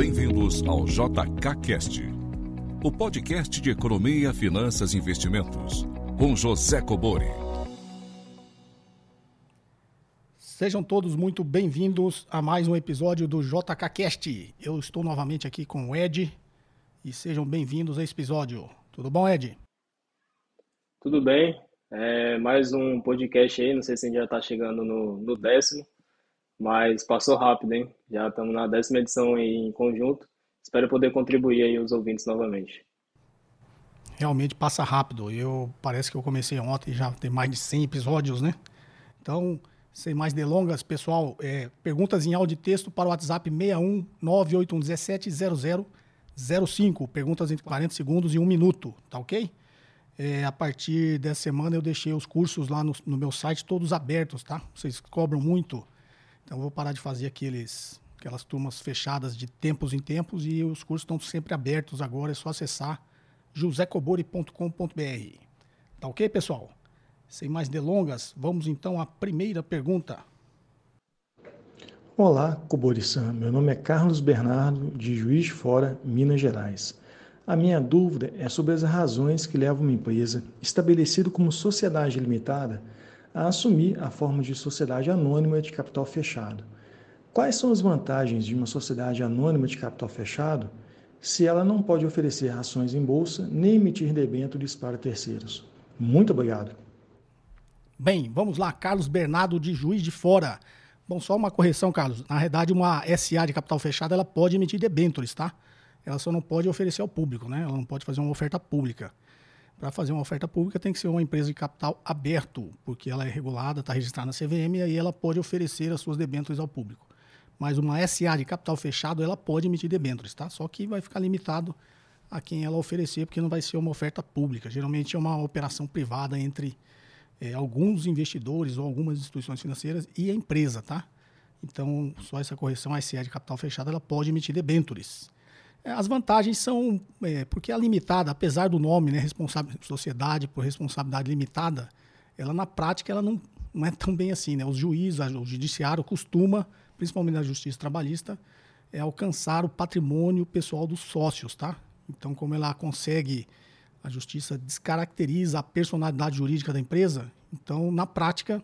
Bem-vindos ao JKCast, o podcast de economia, finanças e investimentos, com José Cobori. Sejam todos muito bem-vindos a mais um episódio do JKCast. Eu estou novamente aqui com o Ed e sejam bem-vindos a esse episódio. Tudo bom, Ed? Tudo bem. É mais um podcast aí, não sei se a gente já está chegando no, no décimo. Mas passou rápido, hein? Já estamos na décima edição em conjunto. Espero poder contribuir aí os ouvintes novamente. Realmente passa rápido. Eu parece que eu comecei ontem, já tem mais de 100 episódios, né? Então, sem mais delongas, pessoal, é, perguntas em áudio e texto para o WhatsApp 61 981170005. Perguntas entre 40 segundos e 1 minuto, tá ok? É, a partir dessa semana eu deixei os cursos lá no, no meu site todos abertos, tá? Vocês cobram muito então vou parar de fazer aqueles, aquelas turmas fechadas de tempos em tempos e os cursos estão sempre abertos agora, é só acessar josecobori.com.br. Tá ok, pessoal? Sem mais delongas, vamos então à primeira pergunta. Olá, Cobori-san. Meu nome é Carlos Bernardo, de Juiz de Fora, Minas Gerais. A minha dúvida é sobre as razões que levam uma empresa estabelecida como sociedade limitada a assumir a forma de sociedade anônima de capital fechado. Quais são as vantagens de uma sociedade anônima de capital fechado se ela não pode oferecer ações em bolsa nem emitir debêntures para terceiros? Muito obrigado. Bem, vamos lá, Carlos Bernardo de Juiz de Fora. Bom, só uma correção, Carlos. Na verdade, uma SA de capital fechado, ela pode emitir debêntures, tá? Ela só não pode oferecer ao público, né? Ela não pode fazer uma oferta pública para fazer uma oferta pública tem que ser uma empresa de capital aberto, porque ela é regulada, está registrada na CVM e aí ela pode oferecer as suas debêntures ao público. Mas uma SA de capital fechado, ela pode emitir debêntures, tá? Só que vai ficar limitado a quem ela oferecer, porque não vai ser uma oferta pública. Geralmente é uma operação privada entre é, alguns investidores ou algumas instituições financeiras e a empresa, tá? Então, só essa correção, a SA de capital fechado, ela pode emitir debêntures. É, as vantagens são, é, porque a limitada, apesar do nome, né, responsável, sociedade por responsabilidade limitada, ela na prática ela não, não é tão bem assim. Né? Os juízes, o judiciário costuma, principalmente na justiça trabalhista, é alcançar o patrimônio pessoal dos sócios. Tá? Então, como ela consegue, a justiça descaracteriza a personalidade jurídica da empresa, então, na prática,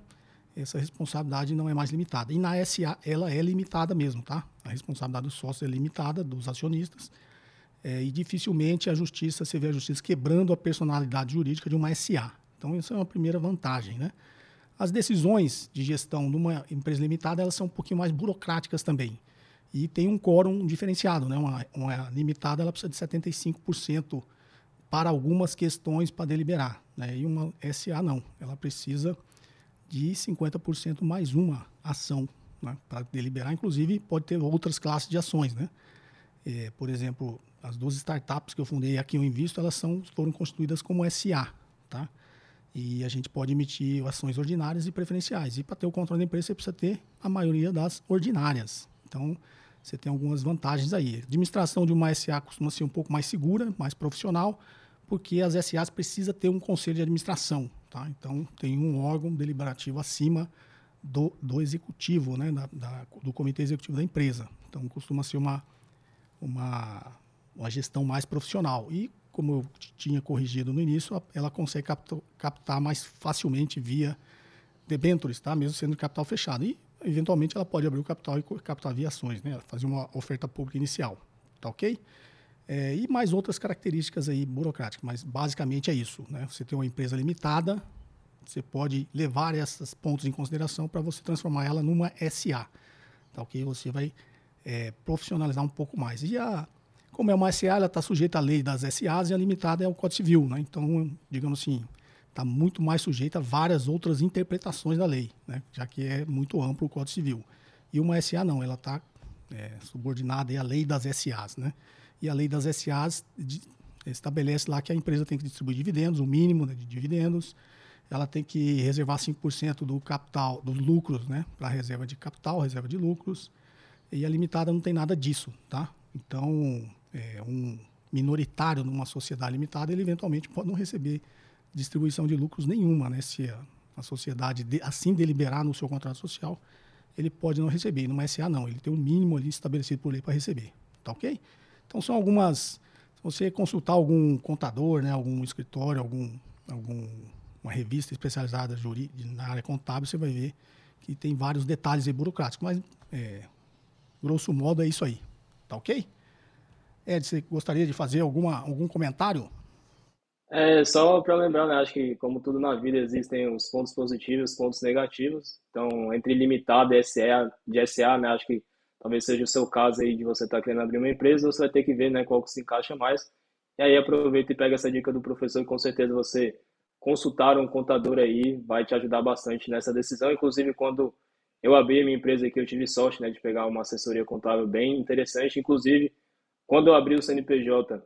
essa responsabilidade não é mais limitada. E na SA, ela é limitada mesmo, tá? A responsabilidade do sócio é limitada, dos acionistas, é, e dificilmente a justiça, você vê a justiça quebrando a personalidade jurídica de uma SA. Então, isso é uma primeira vantagem, né? As decisões de gestão de uma empresa limitada, elas são um pouquinho mais burocráticas também. E tem um quórum diferenciado, né? Uma, uma limitada, ela precisa de 75% para algumas questões para deliberar, né? E uma SA não, ela precisa de 50% mais uma ação né, para deliberar. Inclusive, pode ter outras classes de ações. Né? É, por exemplo, as duas startups que eu fundei aqui, eu invisto, elas são, foram constituídas como SA. Tá? E a gente pode emitir ações ordinárias e preferenciais. E para ter o controle da empresa, você precisa ter a maioria das ordinárias. Então, você tem algumas vantagens aí. A administração de uma SA costuma ser um pouco mais segura, mais profissional, porque as SAs precisam ter um conselho de administração. Tá? Então, tem um órgão deliberativo acima do, do executivo, né? Da, da, do comitê executivo da empresa. Então, costuma ser uma, uma, uma gestão mais profissional. E, como eu tinha corrigido no início, ela consegue captar, captar mais facilmente via debêntures, tá? mesmo sendo capital fechado. E, eventualmente, ela pode abrir o capital e captar via ações, né? fazer uma oferta pública inicial. Tá ok? É, e mais outras características aí burocráticas, mas basicamente é isso. Né? Você tem uma empresa limitada, você pode levar esses pontos em consideração para você transformar ela numa SA. Tá ok? Você vai é, profissionalizar um pouco mais. E a, como é uma SA, ela está sujeita à lei das SAs e a limitada é o Código Civil. Né? Então, digamos assim, está muito mais sujeita a várias outras interpretações da lei, né? já que é muito amplo o Código Civil. E uma SA não, ela está é, subordinada à lei das SAs. Né? e a lei das SAs estabelece lá que a empresa tem que distribuir dividendos, o mínimo né, de dividendos, ela tem que reservar 5% do capital, dos lucros, né, para reserva de capital, reserva de lucros, e a limitada não tem nada disso, tá? Então, é, um minoritário numa sociedade limitada, ele eventualmente pode não receber distribuição de lucros nenhuma, né? Se a, a sociedade de, assim deliberar no seu contrato social, ele pode não receber. E numa SA não, ele tem um mínimo ali estabelecido por lei para receber. tá ok? Então são algumas. Se você consultar algum contador, né, algum escritório, algum, algum uma revista especializada na área contábil, você vai ver que tem vários detalhes burocráticos, mas é, grosso modo é isso aí, tá ok? Ed, você gostaria de fazer alguma, algum comentário? É, só para lembrar, né, acho que como tudo na vida existem os pontos positivos os pontos negativos. Então, entre limitado e SA, de SA, né, acho que talvez seja o seu caso aí de você estar tá querendo abrir uma empresa, você vai ter que ver né, qual que se encaixa mais. E aí aproveita e pega essa dica do professor e com certeza você consultar um contador aí vai te ajudar bastante nessa decisão. Inclusive, quando eu abri a minha empresa aqui, eu tive sorte né, de pegar uma assessoria contábil bem interessante. Inclusive, quando eu abri o CNPJ,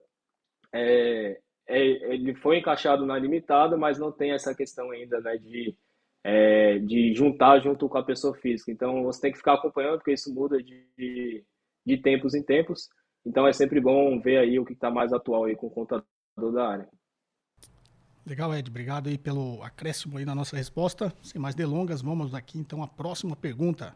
é, é, ele foi encaixado na limitada, mas não tem essa questão ainda né, de, é, de juntar junto com a pessoa física. Então você tem que ficar acompanhando, porque isso muda de, de tempos em tempos. Então é sempre bom ver aí o que está mais atual aí com o contador da área. Legal, Ed. Obrigado aí pelo acréscimo aí na nossa resposta. Sem mais delongas, vamos aqui então à próxima pergunta.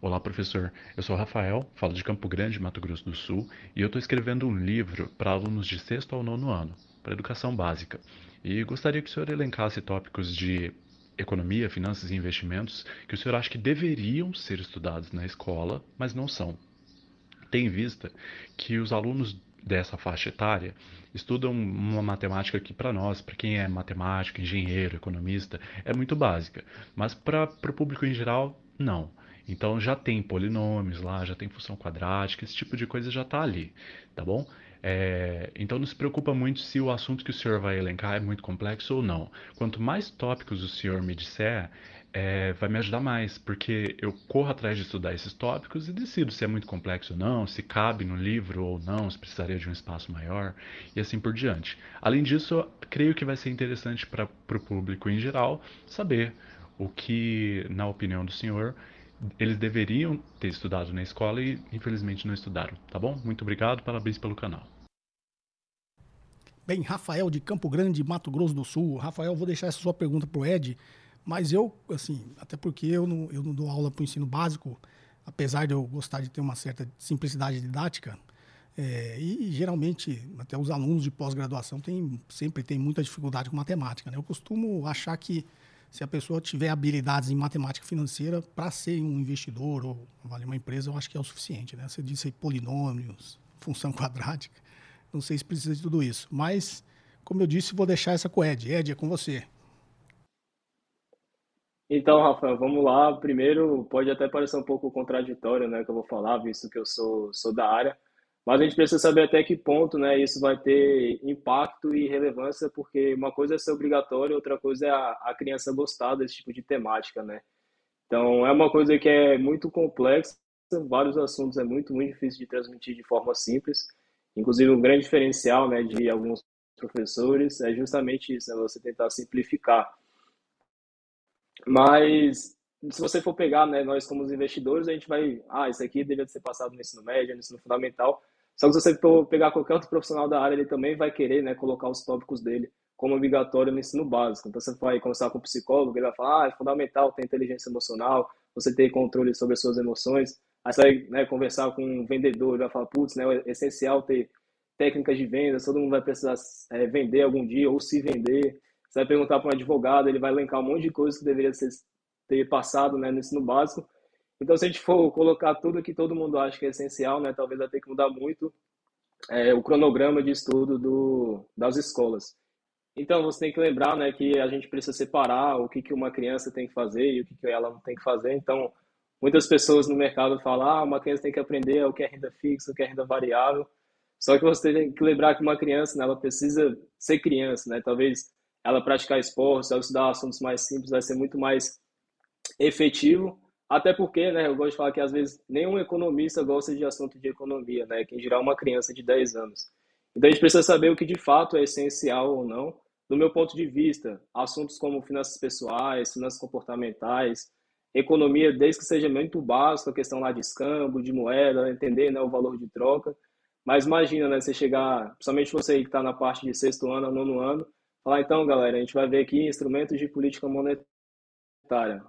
Olá, professor. Eu sou Rafael, falo de Campo Grande, Mato Grosso do Sul, e eu estou escrevendo um livro para alunos de sexto ao nono ano, para educação básica. E gostaria que o senhor elencasse tópicos de economia, finanças e investimentos que o senhor acha que deveriam ser estudados na escola, mas não são. Tem em vista que os alunos dessa faixa etária estudam uma matemática que para nós, para quem é matemático, engenheiro, economista, é muito básica, mas para o público em geral, não. Então já tem polinômios lá, já tem função quadrática, esse tipo de coisa já está ali, tá bom? É, então não se preocupa muito se o assunto que o senhor vai elencar é muito complexo ou não. Quanto mais tópicos o senhor me disser, é, vai me ajudar mais, porque eu corro atrás de estudar esses tópicos e decido se é muito complexo ou não, se cabe no livro ou não, se precisaria de um espaço maior e assim por diante. Além disso, creio que vai ser interessante para o público em geral saber o que, na opinião do senhor, eles deveriam ter estudado na escola e infelizmente não estudaram, tá bom? Muito obrigado, parabéns pelo canal. Bem, Rafael de Campo Grande, Mato Grosso do Sul. Rafael, vou deixar essa sua pergunta pro Ed, mas eu, assim, até porque eu não, eu não dou aula para o ensino básico, apesar de eu gostar de ter uma certa simplicidade didática, é, e geralmente até os alunos de pós-graduação tem, sempre tem muita dificuldade com matemática. Né? Eu costumo achar que se a pessoa tiver habilidades em matemática financeira para ser um investidor ou valer uma empresa, eu acho que é o suficiente. Né? Você disse aí polinômios, função quadrática, não sei se precisa de tudo isso. Mas, como eu disse, vou deixar essa com o Ed. Ed, é com você. Então, Rafael, vamos lá. Primeiro, pode até parecer um pouco contraditório, né, que eu vou falar, visto que eu sou, sou da área, mas a gente precisa saber até que ponto, né, isso vai ter impacto e relevância, porque uma coisa é ser obrigatório, outra coisa é a, a criança gostar desse tipo de temática, né? Então, é uma coisa que é muito complexa, vários assuntos é muito, muito difícil de transmitir de forma simples. Inclusive, um grande diferencial, né, de alguns professores é justamente isso, é você tentar simplificar. Mas se você for pegar, né, nós como investidores, a gente vai, ah, isso aqui deveria ser passado no ensino médio, no ensino fundamental. Só que se você for pegar qualquer outro profissional da área, ele também vai querer, né, colocar os tópicos dele como obrigatório no ensino básico. Então você vai conversar com o psicólogo, ele vai falar, ah, é fundamental ter inteligência emocional, você ter controle sobre as suas emoções. Aí você vai né, conversar com um vendedor, ele vai falar, putz, né, é essencial ter técnicas de vendas, todo mundo vai precisar é, vender algum dia ou se vender. Você vai perguntar para um advogado, ele vai elencar um monte de coisas que deveria ser ter passado né, no ensino básico. Então, se a gente for colocar tudo que todo mundo acha que é essencial, né, talvez vai ter que mudar muito é, o cronograma de estudo do, das escolas. Então, você tem que lembrar né, que a gente precisa separar o que, que uma criança tem que fazer e o que, que ela não tem que fazer. Então, muitas pessoas no mercado falam ah, uma criança tem que aprender o que é renda fixa, o que é renda variável. Só que você tem que lembrar que uma criança, né, ela precisa ser criança, né? Talvez ela praticar esporte, ela estudar assuntos mais simples, vai ser muito mais efetivo, até porque, né, eu gosto de falar que às vezes nenhum economista gosta de assunto de economia, né, que em geral uma criança de 10 anos. Então a gente precisa saber o que de fato é essencial ou não. Do meu ponto de vista, assuntos como finanças pessoais, finanças comportamentais, economia, desde que seja muito básico, a questão lá de escambo, de moeda, entender né, o valor de troca. Mas imagina, né, você chegar, principalmente você que está na parte de sexto ano, nono ano, falar, então, galera, a gente vai ver aqui instrumentos de política monetária.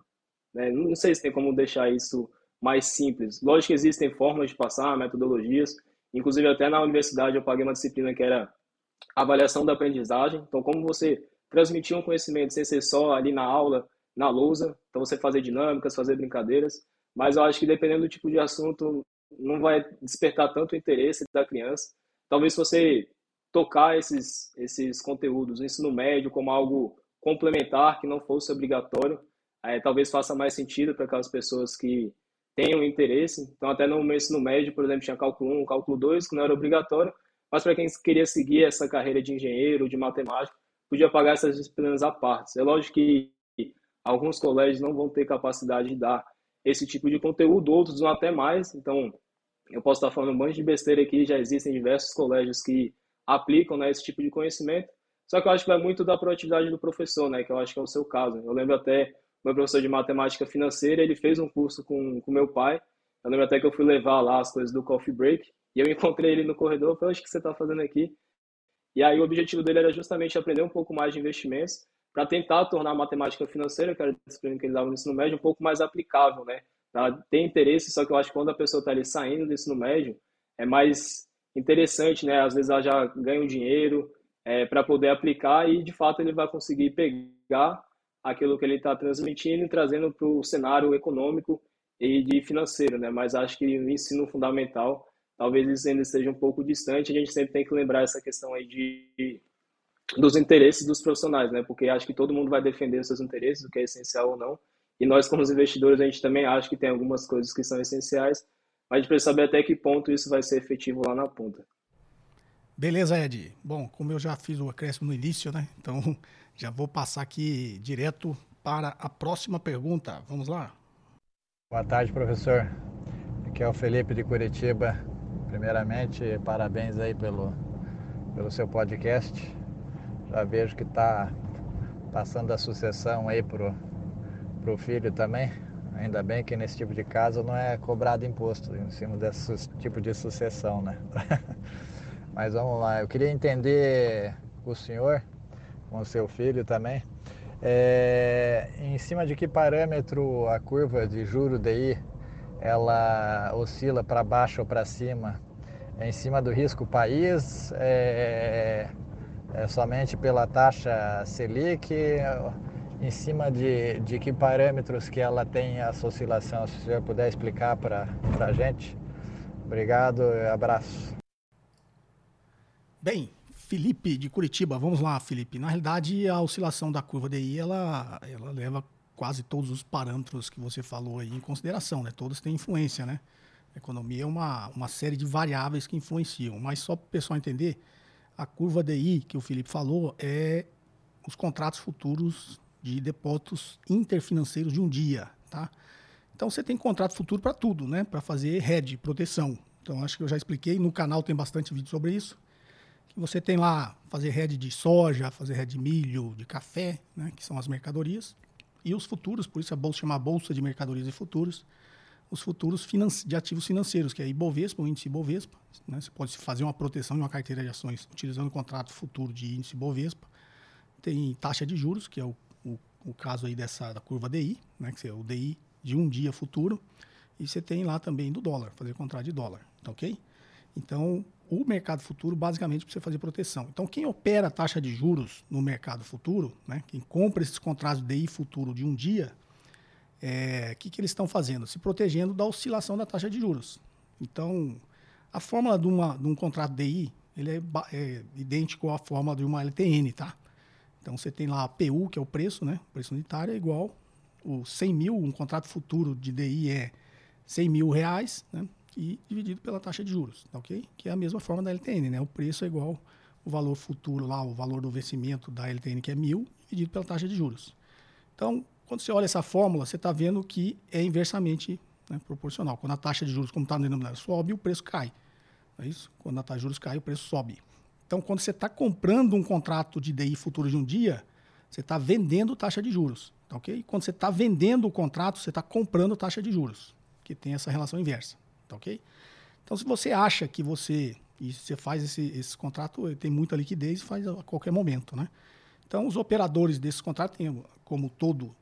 Né? Não sei se tem como deixar isso mais simples. Lógico que existem formas de passar, metodologias. Inclusive, até na universidade eu paguei uma disciplina que era avaliação da aprendizagem. Então, como você transmitir um conhecimento sem ser só ali na aula, na lousa. Então, você fazer dinâmicas, fazer brincadeiras. Mas eu acho que dependendo do tipo de assunto, não vai despertar tanto interesse da criança. Talvez se você tocar esses, esses conteúdos no ensino médio como algo complementar, que não fosse obrigatório, é, talvez faça mais sentido para aquelas pessoas que tenham interesse. Então, até no ensino médio, por exemplo, tinha cálculo 1, cálculo 2, que não era obrigatório, mas para quem queria seguir essa carreira de engenheiro, de matemático, podia pagar essas disciplinas à parte. É lógico que alguns colégios não vão ter capacidade de dar esse tipo de conteúdo, outros não até mais. Então, eu posso estar falando um monte de besteira aqui, já existem diversos colégios que aplicam né, esse tipo de conhecimento. Só que eu acho que vai muito da proatividade do professor, né, que eu acho que é o seu caso. Eu lembro até meu professor de matemática financeira, ele fez um curso com, com meu pai. Eu lembro até que eu fui levar lá as coisas do coffee break e eu encontrei ele no corredor. Falei, o que você está fazendo aqui? E aí o objetivo dele era justamente aprender um pouco mais de investimentos para tentar tornar a matemática financeira, que era a disciplina que ele dava no ensino médio, um pouco mais aplicável, né? Para ter interesse, só que eu acho que quando a pessoa está ali saindo do ensino médio, é mais interessante, né? Às vezes ela já ganha um dinheiro é, para poder aplicar e, de fato, ele vai conseguir pegar aquilo que ele está transmitindo e trazendo para o cenário econômico e de financeiro, né? Mas acho que o ensino fundamental, talvez isso ainda esteja um pouco distante. A gente sempre tem que lembrar essa questão aí de dos interesses dos profissionais, né? Porque acho que todo mundo vai defender os seus interesses, o que é essencial ou não. E nós, como investidores, a gente também acha que tem algumas coisas que são essenciais, mas a gente precisa saber até que ponto isso vai ser efetivo lá na ponta. Beleza, Ed. Bom, como eu já fiz o acréscimo no início, né? Então já vou passar aqui direto para a próxima pergunta. Vamos lá. Boa tarde, professor. Aqui é o Felipe de Curitiba. Primeiramente, parabéns aí pelo, pelo seu podcast. Já vejo que está passando a sucessão aí pro, pro filho também. Ainda bem que nesse tipo de caso não é cobrado imposto em cima desse tipo de sucessão, né? Mas vamos lá, eu queria entender o senhor, com o seu filho também, é, em cima de que parâmetro a curva de juro DI ela oscila para baixo ou para cima? É em cima do risco país? É, é somente pela taxa Selic? Em cima de, de que parâmetros que ela tem essa oscilação? Se o senhor puder explicar para a gente. Obrigado abraço. Bem, Felipe de Curitiba, vamos lá, Felipe. Na realidade, a oscilação da curva DI, ela, ela leva quase todos os parâmetros que você falou aí em consideração, né? Todos têm influência, né? A economia é uma, uma série de variáveis que influenciam, mas só para o pessoal entender, a curva DI que o Felipe falou é os contratos futuros de depósitos interfinanceiros de um dia, tá? Então você tem contrato futuro para tudo, né? Para fazer hedge, proteção. Então acho que eu já expliquei, no canal tem bastante vídeo sobre isso que você tem lá fazer rede de soja, fazer rede de milho, de café, né, que são as mercadorias, e os futuros, por isso a bolsa chama Bolsa de Mercadorias e Futuros, os futuros de ativos financeiros, que é Ibovespa, o índice Ibovespa. Né, você pode fazer uma proteção de uma carteira de ações utilizando o contrato futuro de índice Ibovespa. Tem taxa de juros, que é o, o, caso aí dessa da curva DI, né, que é o DI de um dia futuro. E você tem lá também do dólar, fazer contrato de dólar, tá ok? Então, o mercado futuro basicamente precisa fazer proteção. Então, quem opera a taxa de juros no mercado futuro, né, quem compra esses contratos DI futuro de um dia, o é, que, que eles estão fazendo? Se protegendo da oscilação da taxa de juros. Então, a fórmula de, uma, de um contrato DI ele é, é idêntico à fórmula de uma LTN, tá? Então, você tem lá a PU, que é o preço, né? O preço unitário é igual o 100 mil, um contrato futuro de DI é 100 mil reais, né? e dividido pela taxa de juros, tá ok? Que é a mesma forma da LTN, né? O preço é igual o valor futuro lá, o valor do vencimento da LTN, que é mil, dividido pela taxa de juros. Então, quando você olha essa fórmula, você está vendo que é inversamente né, proporcional. Quando a taxa de juros, como está no denominador, sobe, o preço cai. É isso? Quando a taxa de juros cai, o preço sobe. Então, quando você está comprando um contrato de DI futuro de um dia, você está vendendo taxa de juros, tá ok? Quando você está vendendo o contrato, você está comprando taxa de juros, que tem essa relação inversa tá ok? Então, se você acha que você, e você faz esse, esse contrato, tem muita liquidez e faz a qualquer momento, né? Então, os operadores desses contratos têm, como todo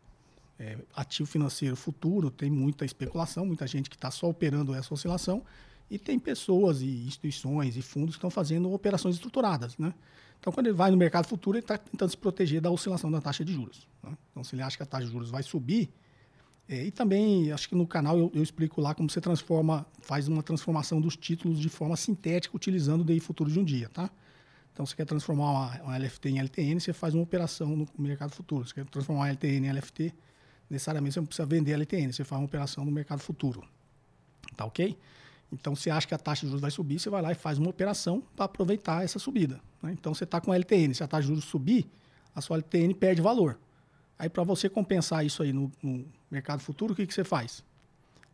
é, ativo financeiro futuro, tem muita especulação, muita gente que está só operando essa oscilação, e tem pessoas e instituições e fundos que estão fazendo operações estruturadas. Né? Então, quando ele vai no mercado futuro, ele está tentando se proteger da oscilação da taxa de juros. Né? Então, se ele acha que a taxa de juros vai subir, é, e também, acho que no canal eu, eu, explico lá como você transforma, faz uma transformação dos títulos de forma sintética utilizando o DI futuro de um dia, tá? Então, você quer transformar uma, uma LFT em LTN, você faz uma operação no mercado futuro. Você quer transformar uma LTN em LFT, necessariamente você não precisa vender LTN, você faz uma operação no mercado futuro. Tá ok? Então, você acha que a taxa de juros vai subir, você vai lá e faz uma operação para aproveitar essa subida. Né? Então, você está com a LTN. Se a taxa de juros subir, a sua LTN perde valor. Aí, para você compensar isso aí no, no mercado futuro, o que, que você faz?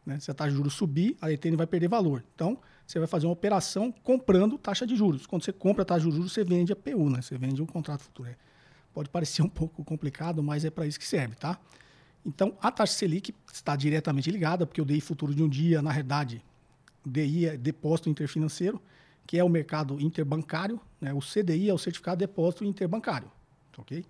Né? Se a taxa de juros subir, a LTN vai perder valor. Então, você vai fazer uma operação comprando taxa de juros. Quando você compra a taxa de juros, você vende a PU, né? você vende um contrato futuro. É. Pode parecer um pouco complicado, mas é para isso que serve, tá? Então, a taxa Selic está diretamente ligada, porque o DI futuro de um dia, na realidade, DI é depósito interfinanceiro, que é o mercado interbancário, né? o CDI é o certificado de depósito interbancário, ok?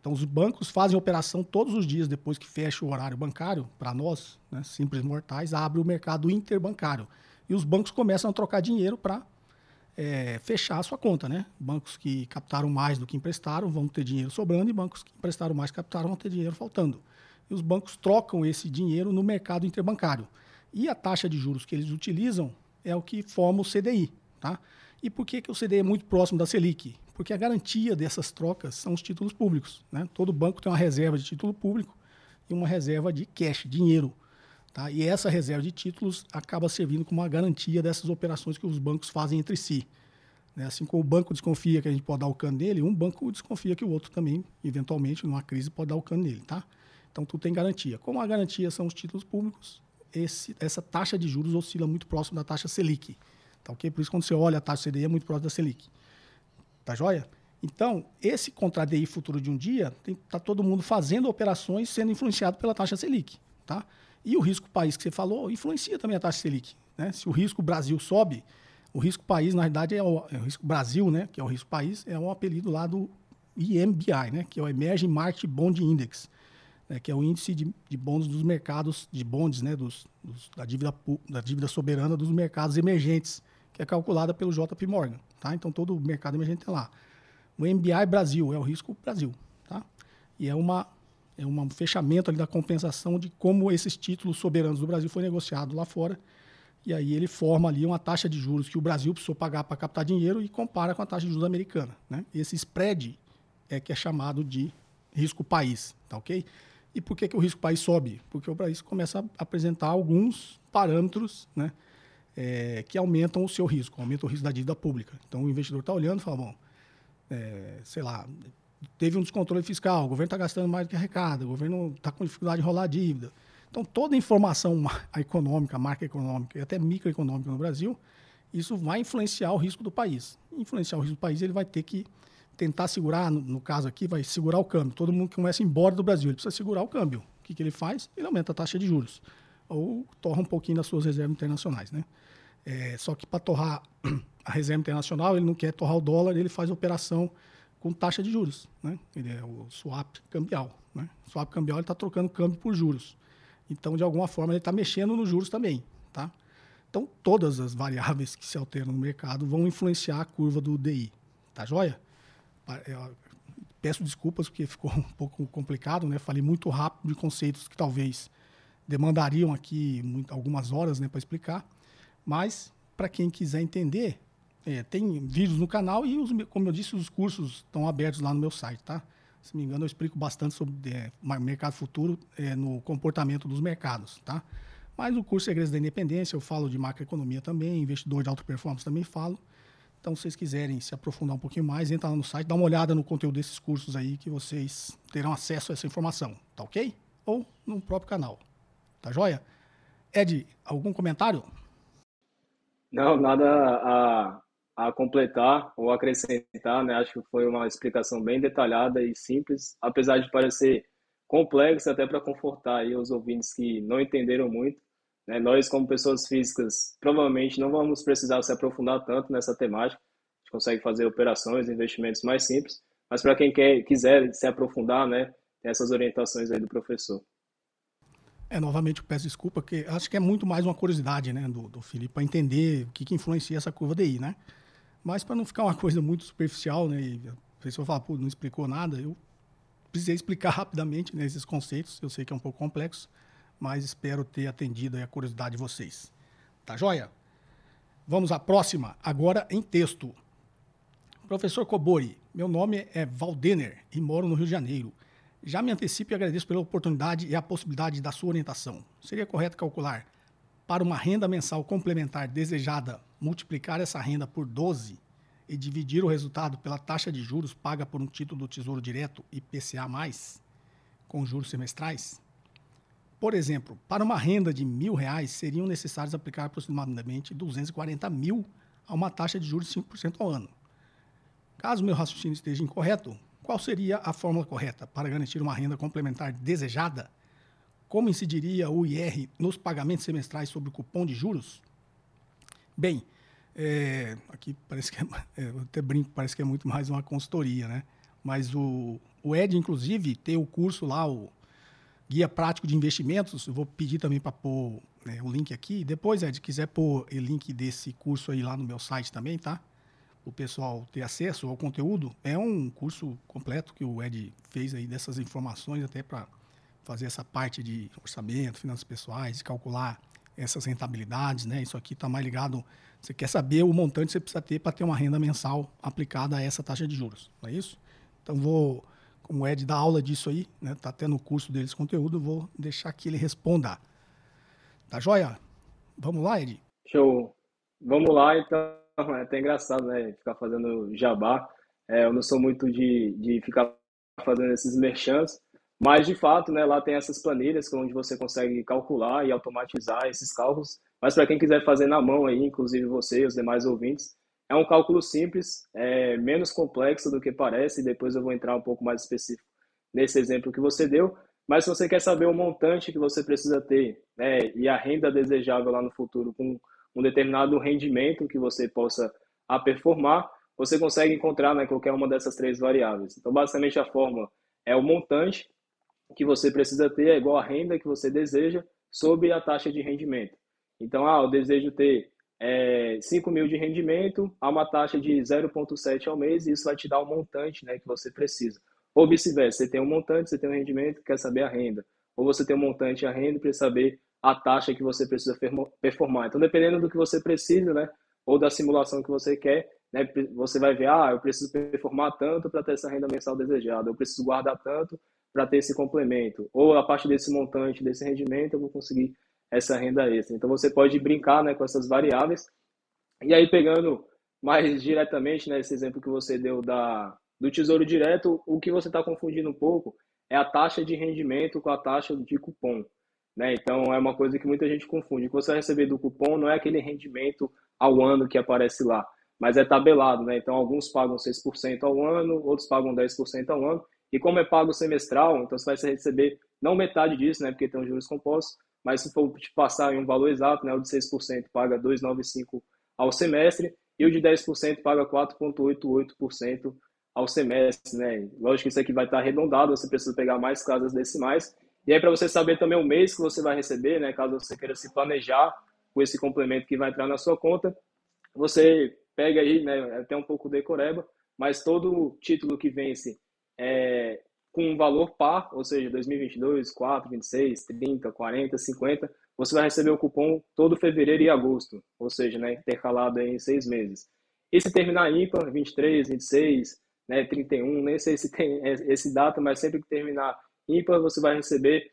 Então, os bancos fazem operação todos os dias depois que fecha o horário bancário, para nós, né, simples mortais, abre o mercado interbancário. E os bancos começam a trocar dinheiro para é, fechar a sua conta, né? Bancos que captaram mais do que emprestaram vão ter dinheiro sobrando e bancos que emprestaram mais captaram vão ter dinheiro faltando. E os bancos trocam esse dinheiro no mercado interbancário. E a taxa de juros que eles utilizam é o que forma o CDI. Tá? E por que, que o CDI é muito próximo da Selic? Porque a garantia dessas trocas são os títulos públicos. Né? Todo banco tem uma reserva de título público e uma reserva de cash, dinheiro. Tá? E essa reserva de títulos acaba servindo como uma garantia dessas operações que os bancos fazem entre si. Né? Assim como o banco desconfia que a gente pode dar o cano nele, um banco desconfia que o outro também, eventualmente, numa crise, pode dar o cano nele. Tá? Então, tu tem garantia. Como a garantia são os títulos públicos, esse, essa taxa de juros oscila muito próximo da taxa Selic. Tá ok? Por isso, quando você olha a taxa CDI, é muito próximo da Selic. Tá joia? Então, esse contra DI futuro de um dia, está todo mundo fazendo operações sendo influenciado pela taxa Selic. Tá? E o risco país que você falou influencia também a taxa Selic. Né? Se o risco Brasil sobe, o risco país, na verdade, é o, é o risco Brasil, né? que é o risco país, é um apelido lá do IMBI, né? que é o Emerging Market Bond Index né, que é o índice de, de bons dos mercados, de bondes, né, dos, dos, da, dívida, da dívida soberana dos mercados emergentes, que é calculada pelo JP Morgan. Tá? Então, todo o mercado emergente tem lá. O MBI Brasil é o risco Brasil. Tá? E é, uma, é um fechamento ali da compensação de como esses títulos soberanos do Brasil foi negociado lá fora. E aí ele forma ali uma taxa de juros que o Brasil precisou pagar para captar dinheiro e compara com a taxa de juros americana. Né? Esse spread é que é chamado de risco país, tá ok? E por que, que o risco país sobe? Porque o país começa a apresentar alguns parâmetros né, é, que aumentam o seu risco, aumentam o risco da dívida pública. Então o investidor está olhando e fala, bom, é, sei lá, teve um descontrole fiscal, o governo está gastando mais do que arrecada, o governo está com dificuldade de rolar a dívida. Então toda a informação econômica, marca econômica e até microeconômica no Brasil, isso vai influenciar o risco do país. Influenciar o risco do país, ele vai ter que tentar segurar, no, no, caso aqui, vai segurar o câmbio. Todo mundo que começa embora do Brasil, ele precisa segurar o câmbio. O que, que ele faz? Ele aumenta a taxa de juros. Ou torra um pouquinho das suas reservas internacionais. Né? É, só que para torrar a reserva internacional, ele não quer torrar o dólar, ele faz operação com taxa de juros. Né? Ele é o swap cambial. Né? O swap cambial está trocando câmbio por juros. Então, de alguma forma, ele está mexendo nos juros também. Tá? Então, todas as variáveis que se alteram no mercado vão influenciar a curva do DI. Tá joia? Peço desculpas porque ficou um pouco complicado, né? Falei muito rápido de conceitos que talvez demandariam aqui muito, algumas horas né, para explicar. Mas, para quem quiser entender, é, tem vídeos no canal e, os, como eu disse, os cursos estão abertos lá no meu site, tá? Se não me engano, eu explico bastante sobre é, mercado futuro é, no comportamento dos mercados, tá? Mas o curso Segredos da Independência, eu falo de macroeconomia também, investidor de alta performance também falo. Então, se vocês quiserem se aprofundar um pouquinho mais, entra lá no site, dá uma olhada no conteúdo desses cursos aí que vocês terão acesso a essa informação, tá ok? Ou no próprio canal. Tá joia? Ed, algum comentário? Não, nada a, a completar ou acrescentar, né? Acho que foi uma explicação bem detalhada e simples, apesar de parecer complexo até para confortar aí os ouvintes que não entenderam muito. Né? Nós, como pessoas físicas, provavelmente não vamos precisar se aprofundar tanto nessa temática. A gente consegue fazer operações, investimentos mais simples. Mas para quem quer, quiser se aprofundar, né, tem essas orientações aí do professor. É, novamente eu peço desculpa, porque acho que é muito mais uma curiosidade, né, do, do Felipe, para entender o que, que influencia essa curva DI, né? Mas para não ficar uma coisa muito superficial, né, e a pessoa falar, pô, não explicou nada, eu precisei explicar rapidamente né, esses conceitos, eu sei que é um pouco complexo, mas espero ter atendido a curiosidade de vocês. Tá joia? Vamos à próxima, agora em texto. Professor Cobori, meu nome é Valdener e moro no Rio de Janeiro. Já me antecipo e agradeço pela oportunidade e a possibilidade da sua orientação. Seria correto calcular para uma renda mensal complementar desejada, multiplicar essa renda por 12 e dividir o resultado pela taxa de juros paga por um título do Tesouro Direto IPCA+, com juros semestrais? Por exemplo, para uma renda de mil reais, seriam necessários aplicar aproximadamente 240 mil a uma taxa de juros de 5% ao ano. Caso meu raciocínio esteja incorreto, qual seria a fórmula correta para garantir uma renda complementar desejada? Como incidiria o IR nos pagamentos semestrais sobre o cupom de juros? Bem, é, aqui parece que é, é, eu até brinco, parece que é muito mais uma consultoria, né? Mas o, o Ed, inclusive, tem o curso lá, o Guia Prático de Investimentos. Eu vou pedir também para pôr né, o link aqui. Depois, Ed, quiser pôr o link desse curso aí lá no meu site também, tá? o pessoal ter acesso ao conteúdo, é um curso completo que o Ed fez aí dessas informações até para fazer essa parte de orçamento, finanças pessoais, calcular essas rentabilidades, né? Isso aqui está mais ligado. Você quer saber o montante que você precisa ter para ter uma renda mensal aplicada a essa taxa de juros, não é isso? Então vou, como o Ed dá aula disso aí, né? Tá tendo o curso deles conteúdo, vou deixar que ele responda. Tá joia? Vamos lá, Ed? Show. Vamos lá, então. É até engraçado, né? Ficar fazendo jabá. É, eu não sou muito de, de ficar fazendo esses merchants, mas de fato, né, lá tem essas planilhas onde você consegue calcular e automatizar esses cálculos. Mas para quem quiser fazer na mão aí, inclusive você e os demais ouvintes, é um cálculo simples, é menos complexo do que parece, e depois eu vou entrar um pouco mais específico nesse exemplo que você deu. Mas se você quer saber o montante que você precisa ter né, e a renda desejável lá no futuro com um determinado rendimento que você possa aperformar, você consegue encontrar né, qualquer uma dessas três variáveis. Então, basicamente, a fórmula é o montante que você precisa ter é igual a renda que você deseja sobre a taxa de rendimento. Então, ah, eu desejo ter é, 5 mil de rendimento a uma taxa de 0,7 ao mês, e isso vai te dar o montante né, que você precisa. Ou vice-versa, você tem um montante, você tem um rendimento, quer saber a renda. Ou você tem um montante e a renda precisa saber a taxa que você precisa performar. Então, dependendo do que você precisa, né, ou da simulação que você quer, né, você vai ver, ah, eu preciso performar tanto para ter essa renda mensal desejada, eu preciso guardar tanto para ter esse complemento, ou a partir desse montante, desse rendimento, eu vou conseguir essa renda extra. Então, você pode brincar né, com essas variáveis. E aí, pegando mais diretamente, né, esse exemplo que você deu da, do Tesouro Direto, o que você está confundindo um pouco é a taxa de rendimento com a taxa de cupom. Né? Então, é uma coisa que muita gente confunde. O que você vai receber do cupom não é aquele rendimento ao ano que aparece lá, mas é tabelado. Né? Então, alguns pagam 6% ao ano, outros pagam 10% ao ano. E como é pago semestral, então você vai receber não metade disso, né? porque tem os juros compostos, mas se for te passar em um valor exato, né? o de 6% paga 2,95% ao semestre e o de 10% paga 4,88% ao semestre. Né? Lógico que isso aqui vai estar arredondado, você precisa pegar mais casas decimais, e aí, para você saber também o mês que você vai receber, né, caso você queira se planejar com esse complemento que vai entrar na sua conta, você pega aí, né, até um pouco decoreba, mas todo título que vence é, com um valor par, ou seja, 2022, 4, 26, 30, 40, 50, você vai receber o cupom todo fevereiro e agosto, ou seja, né, intercalado em seis meses. E se terminar ímpar, 23, 26, né, 31, nem sei se tem esse data, mas sempre que terminar ímpar você vai receber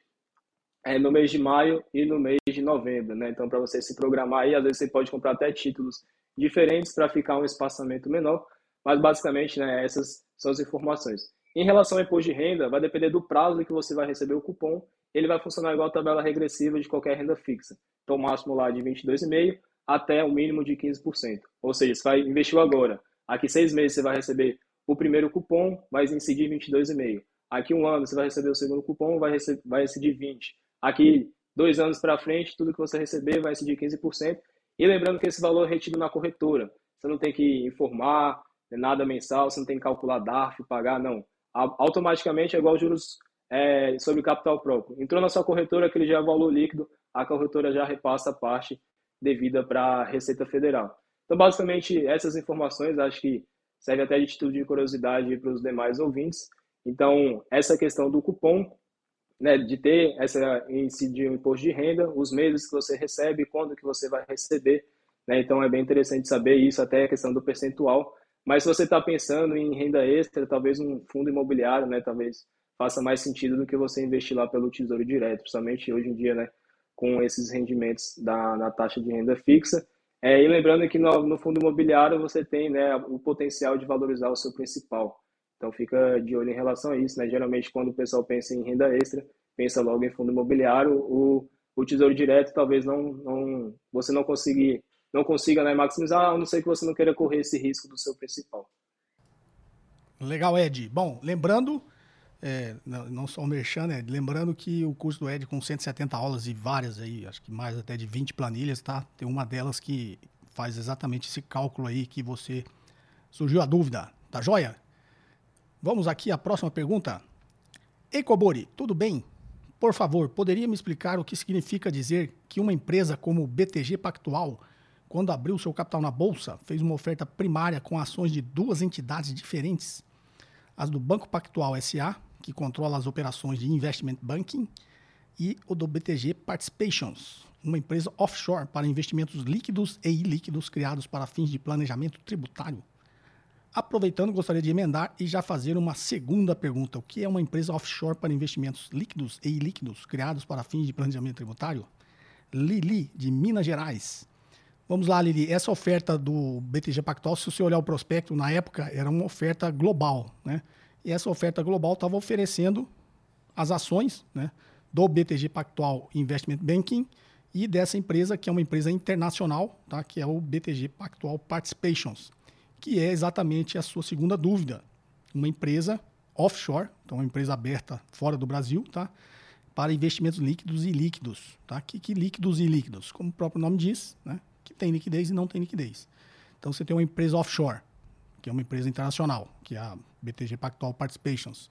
é, no mês de maio e no mês de novembro, né? Então, para você se programar aí, às vezes você pode comprar até títulos diferentes para ficar um espaçamento menor, mas basicamente, né, essas são as informações. Em relação ao imposto de renda, vai depender do prazo que você vai receber o cupom, ele vai funcionar igual a tabela regressiva de qualquer renda fixa. Então, o máximo lá de 22,5% até o mínimo de 15%. Ou seja, você vai investir agora. Aqui seis meses você vai receber o primeiro cupom, em seguir 22,5%. Aqui um ano você vai receber o segundo cupom, vai, receber, vai incidir 20%. Aqui, dois anos para frente, tudo que você receber vai incidir 15%. E lembrando que esse valor é retido na corretora. Você não tem que informar nada mensal, você não tem que calcular DARF, pagar, não. Automaticamente é igual juros é, sobre capital próprio. Entrou na sua corretora, aquele já é valor líquido, a corretora já repassa a parte devida para a Receita Federal. Então, basicamente, essas informações acho que serve até de título de curiosidade para os demais ouvintes. Então, essa questão do cupom, né, de ter essa incidir o imposto de renda, os meses que você recebe, quando que você vai receber, né? Então é bem interessante saber isso, até a questão do percentual. Mas se você está pensando em renda extra, talvez um fundo imobiliário, né, talvez faça mais sentido do que você investir lá pelo Tesouro Direto, principalmente hoje em dia, né, com esses rendimentos da, na taxa de renda fixa. É, e lembrando que no, no, fundo imobiliário você tem né, o potencial de valorizar o seu principal. Então fica de olho em relação a isso. Né? Geralmente quando o pessoal pensa em renda extra, pensa logo em fundo imobiliário. O, o Tesouro Direto talvez não, não você não consiga, não consiga né, maximizar, a não ser que você não queira correr esse risco do seu principal. Legal, Ed. Bom, lembrando é, não só o Merchan, né? Lembrando que o curso do Ed com 170 aulas e várias aí, acho que mais até de 20 planilhas, tá? Tem uma delas que faz exatamente esse cálculo aí que você surgiu a dúvida, tá joia? Vamos aqui à próxima pergunta. Ecobori, tudo bem? Por favor, poderia me explicar o que significa dizer que uma empresa como o BTG Pactual, quando abriu seu capital na bolsa, fez uma oferta primária com ações de duas entidades diferentes? As do Banco Pactual SA que controla as operações de investment banking, e o do BTG Participations, uma empresa offshore para investimentos líquidos e ilíquidos criados para fins de planejamento tributário. Aproveitando, gostaria de emendar e já fazer uma segunda pergunta. O que é uma empresa offshore para investimentos líquidos e ilíquidos criados para fins de planejamento tributário? Lili, de Minas Gerais. Vamos lá, Lili. Essa oferta do BTG Pactual, se você olhar o prospecto, na época era uma oferta global, né? E essa oferta global estava oferecendo as ações né, do BTG Pactual Investment Banking e dessa empresa, que é uma empresa internacional, tá, que é o BTG Pactual Participations, que é exatamente a sua segunda dúvida. Uma empresa offshore, então uma empresa aberta fora do Brasil, tá, para investimentos líquidos e líquidos. Tá? Que, que líquidos e líquidos? Como o próprio nome diz, né, que tem liquidez e não tem liquidez. Então você tem uma empresa offshore, que é uma empresa internacional, que é a BTG Pactual Participations.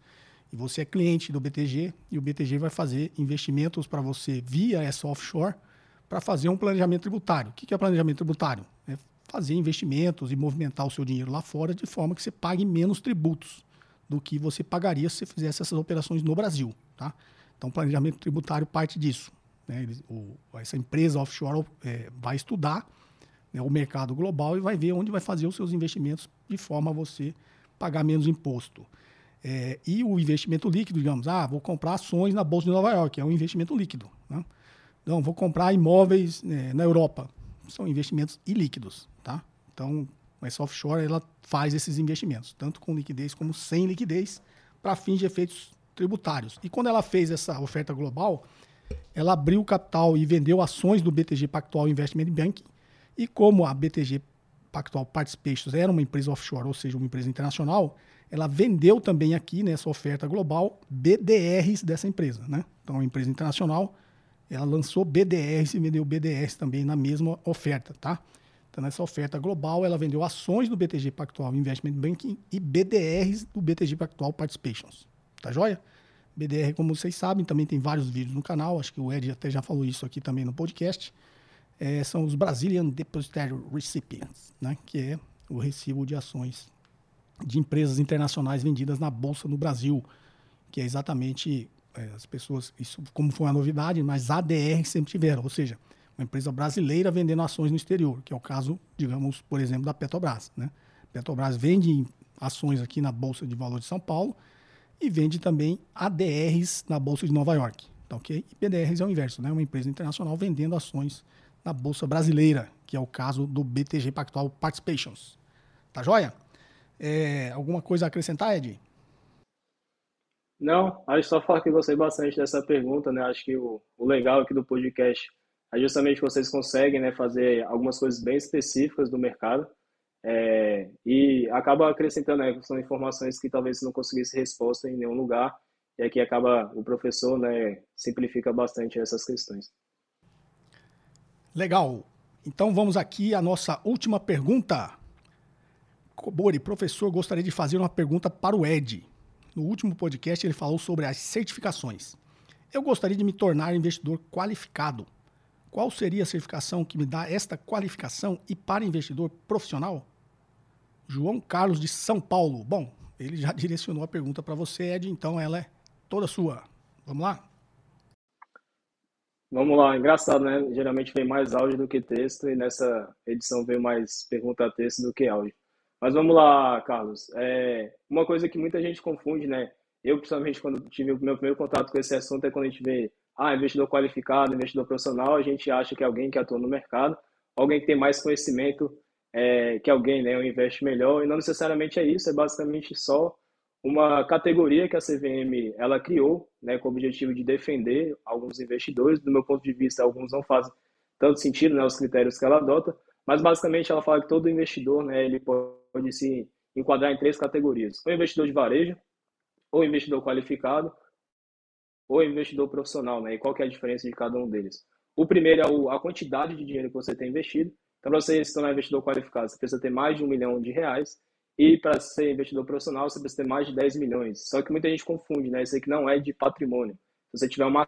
E você é cliente do BTG e o BTG vai fazer investimentos para você via essa offshore para fazer um planejamento tributário. O que é planejamento tributário? É fazer investimentos e movimentar o seu dinheiro lá fora de forma que você pague menos tributos do que você pagaria se você fizesse essas operações no Brasil. Tá? Então, planejamento tributário parte disso. Né? o, essa empresa offshore é, vai estudar né, o mercado global e vai ver onde vai fazer os seus investimentos de forma a você pagar menos imposto. É, e o investimento líquido, digamos, ah, vou comprar ações na Bolsa de Nova York, é um investimento líquido. Né? Então, vou comprar imóveis né, na Europa, são investimentos ilíquidos. Tá? Então, essa offshore ela faz esses investimentos, tanto com liquidez como sem liquidez, para fins de efeitos tributários. E quando ela fez essa oferta global, ela abriu capital e vendeu ações do BTG Pactual Investment Banking e como a BTG Pactual Participations era uma empresa offshore, ou seja, uma empresa internacional, ela vendeu também aqui nessa oferta global BDRs dessa empresa. Né? Então, uma empresa internacional, ela lançou BDRs e vendeu BDRs também na mesma oferta. Tá? Então, nessa oferta global, ela vendeu ações do BTG Pactual Investment Banking e BDRs do BTG Pactual Participations. Tá joia? BDR, como vocês sabem, também tem vários vídeos no canal. Acho que o Ed até já falou isso aqui também no podcast é, são os Brazilian Depositary Recipients, né, que é o recibo de ações de empresas internacionais vendidas na Bolsa no Brasil, que é exatamente é, as pessoas, isso como foi uma novidade, mas ADR sempre tiveram, ou seja, uma empresa brasileira vendendo ações no exterior, que é o caso, digamos, por exemplo, da Petrobras. Né? Petrobras vende ações aqui na Bolsa de Valores de São Paulo e vende também ADRs na Bolsa de Nova York. Tá, okay? E PDRs é o inverso, né? uma empresa internacional vendendo ações na Bolsa Brasileira, que é o caso do BTG Pactual Participations. Tá joia? É, alguma coisa a acrescentar, Ed? Não, acho só falar que gostei bastante dessa pergunta, né? Acho que o, o legal aqui do podcast é justamente que vocês conseguem né, fazer algumas coisas bem específicas do mercado é, e acaba acrescentando, né, são informações que talvez você não conseguisse resposta em nenhum lugar e aqui acaba o professor né, simplifica bastante essas questões. Legal. Então vamos aqui à nossa última pergunta. Cobori, professor, gostaria de fazer uma pergunta para o Ed. no último podcast ele falou sobre as certificações. Eu gostaria de me tornar investidor qualificado. Qual seria a certificação que me dá esta qualificação e para investidor profissional? João Carlos de São Paulo. Bom, ele já direcionou a pergunta para você, Ed, então ela é toda sua. Vamos lá? Vamos lá, engraçado, né? Geralmente vem mais áudio do que texto e nessa edição veio mais pergunta-texto do que áudio. Mas vamos lá, Carlos. É, uma coisa que muita gente confunde, né? Eu, principalmente, quando tive o meu primeiro contato com esse assunto, é quando a gente vê, ah, investidor qualificado, investidor profissional, a gente acha que é alguém que atua no mercado, alguém que tem mais conhecimento é, que alguém, né? Investe melhor, e não necessariamente é isso, é basicamente só uma categoria que a CVM ela criou, né, com o objetivo de defender alguns investidores. Do meu ponto de vista, alguns não fazem tanto sentido, né, os critérios que ela adota, mas basicamente ela fala que todo investidor, né, ele pode se enquadrar em três categorias: ou investidor de varejo, ou investidor qualificado, ou investidor profissional, né? E qual que é a diferença de cada um deles? O primeiro é a quantidade de dinheiro que você tem investido. Então, para você se tornar investidor qualificado, você precisa ter mais de um milhão de reais. E para ser investidor profissional, você precisa ter mais de 10 milhões. Só que muita gente confunde, né? Isso aqui não é de patrimônio. Se você tiver uma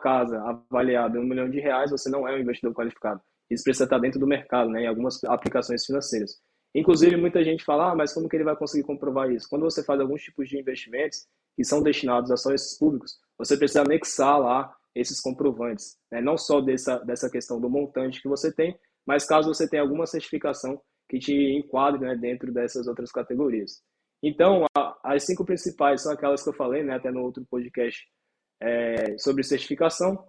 casa avaliada em um milhão de reais, você não é um investidor qualificado. Isso precisa estar dentro do mercado, né? Em algumas aplicações financeiras. Inclusive, muita gente fala, ah, mas como que ele vai conseguir comprovar isso? Quando você faz alguns tipos de investimentos que são destinados a só esses públicos, você precisa anexar lá esses comprovantes. Né? Não só dessa, dessa questão do montante que você tem, mas caso você tenha alguma certificação que te enquadre né, dentro dessas outras categorias. Então, a, as cinco principais são aquelas que eu falei, né, até no outro podcast é, sobre certificação,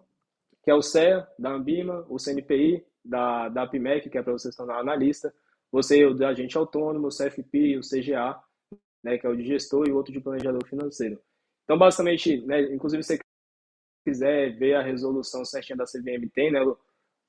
que é o CEA, da Ambima, o CNPI, da, da APMEC, que é para você se tornar analista, você o de agente autônomo, o CFP, o CGA, né, que é o de gestor, e o outro de planejador financeiro. Então, basicamente, né, inclusive, se você quiser ver a resolução certinha da CVM, tem né,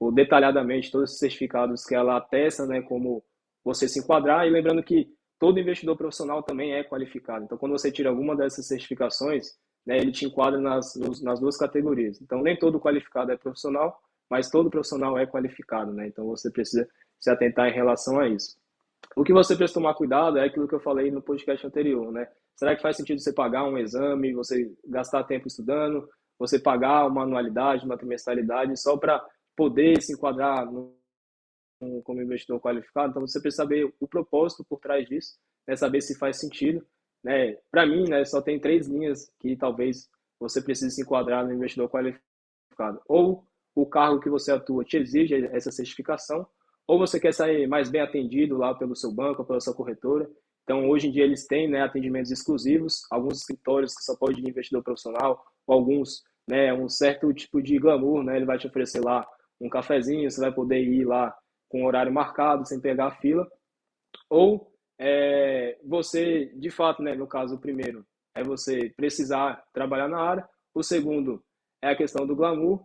o, o, detalhadamente todos os certificados que ela atesta, né, como você se enquadrar, e lembrando que todo investidor profissional também é qualificado. Então, quando você tira alguma dessas certificações, né, ele te enquadra nas, nas duas categorias. Então, nem todo qualificado é profissional, mas todo profissional é qualificado, né? Então, você precisa se atentar em relação a isso. O que você precisa tomar cuidado é aquilo que eu falei no podcast anterior, né? Será que faz sentido você pagar um exame, você gastar tempo estudando, você pagar uma anualidade, uma trimestralidade só para poder se enquadrar no, como investidor qualificado? Então você precisa saber o propósito por trás disso, né? saber se faz sentido. Né? Para mim, né, só tem três linhas que talvez você precise se enquadrar no investidor qualificado. Ou o cargo que você atua te exige essa certificação, ou você quer sair mais bem atendido lá pelo seu banco pela sua corretora. Então, hoje em dia, eles têm né, atendimentos exclusivos, alguns escritórios que só pode ir investidor profissional, alguns, né, um certo tipo de glamour, né, ele vai te oferecer lá um cafezinho, você vai poder ir lá com horário marcado, sem pegar a fila. Ou é, você, de fato, né, no caso, o primeiro é você precisar trabalhar na área, o segundo é a questão do glamour,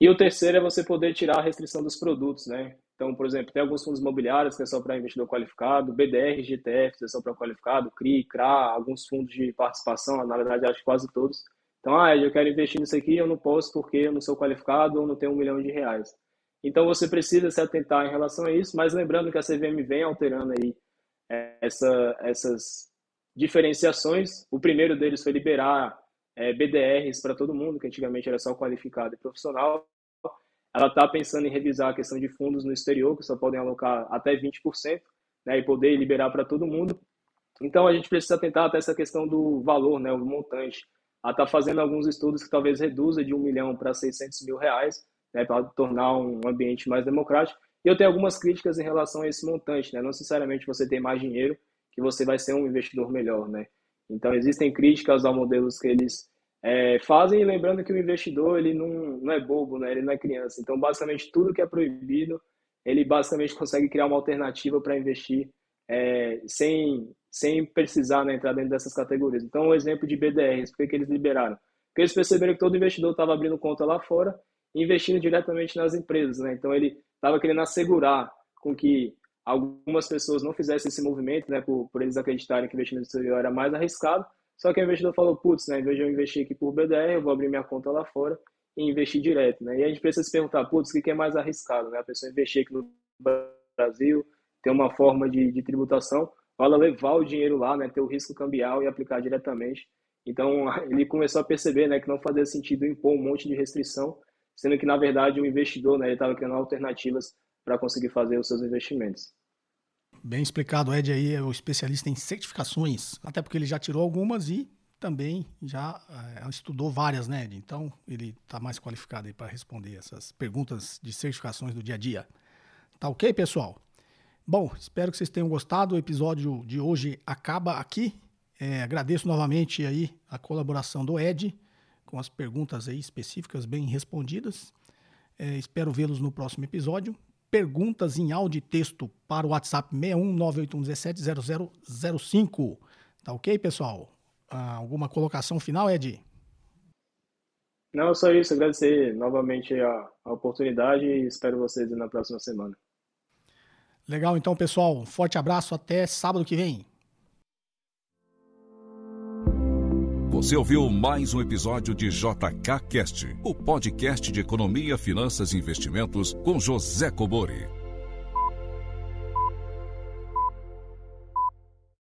e o terceiro é você poder tirar a restrição dos produtos, né? Então, por exemplo, tem alguns fundos imobiliários que é só para investidor qualificado, BDR, GTF é só para qualificado, CRI, CRA, alguns fundos de participação, na verdade acho que quase todos. Então, ah, eu quero investir nisso aqui, eu não posso porque eu não sou qualificado ou não tenho um milhão de reais. Então, você precisa se atentar em relação a isso, mas lembrando que a CVM vem alterando aí é, essa, essas diferenciações. O primeiro deles foi liberar é, BDRs para todo mundo, que antigamente era só qualificado e profissional ela está pensando em revisar a questão de fundos no exterior, que só podem alocar até 20%, né, e poder liberar para todo mundo. Então, a gente precisa tentar até essa questão do valor, né, o montante. Ela está fazendo alguns estudos que talvez reduza de 1 milhão para 600 mil reais, né, para tornar um ambiente mais democrático. E eu tenho algumas críticas em relação a esse montante. Né? Não necessariamente você tem mais dinheiro que você vai ser um investidor melhor. Né? Então, existem críticas ao modelos que eles é, fazem, lembrando que o investidor ele não, não é bobo, né? ele não é criança. Então, basicamente, tudo que é proibido, ele basicamente consegue criar uma alternativa para investir é, sem, sem precisar né, entrar dentro dessas categorias. Então, um exemplo de BDRs, por que, eles liberaram? Porque eles perceberam que todo investidor estava abrindo conta lá fora e investindo diretamente nas empresas. Né? Então, ele estava querendo assegurar com que algumas pessoas não fizessem esse movimento, né, por, por eles acreditarem que investir no exterior era mais arriscado, só que o investidor falou, putz, né, em vez de eu investir aqui por BDR, eu vou abrir minha conta lá fora e investir direto, né? E a gente precisa se perguntar, putz, o que é mais arriscado, né? A pessoa investir aqui no Brasil, ter uma forma de, de tributação, rola levar o dinheiro lá, né, ter o risco cambial e aplicar diretamente. Então, ele começou a perceber né, que não fazia sentido impor um monte de restrição, sendo que, na verdade, o investidor né, estava criando alternativas para conseguir fazer os seus investimentos. Bem explicado, Ed aí é o especialista em certificações, até porque ele já tirou algumas e também já é, estudou várias, né, Ed? Então, ele está mais qualificado para responder essas perguntas de certificações do dia a dia. Tá ok, pessoal? Bom, espero que vocês tenham gostado. O episódio de hoje acaba aqui. É, agradeço novamente aí a colaboração do Ed com as perguntas aí específicas bem respondidas. É, espero vê-los no próximo episódio. Perguntas em áudio e texto para o WhatsApp 61981170005. Tá ok, pessoal? Ah, alguma colocação final, Ed? Não, só isso. Agradecer novamente a, a oportunidade e espero vocês na próxima semana. Legal, então, pessoal. Forte abraço. Até sábado que vem. Você ouviu mais um episódio de JK Cast, o podcast de economia, finanças e investimentos com José Cobori.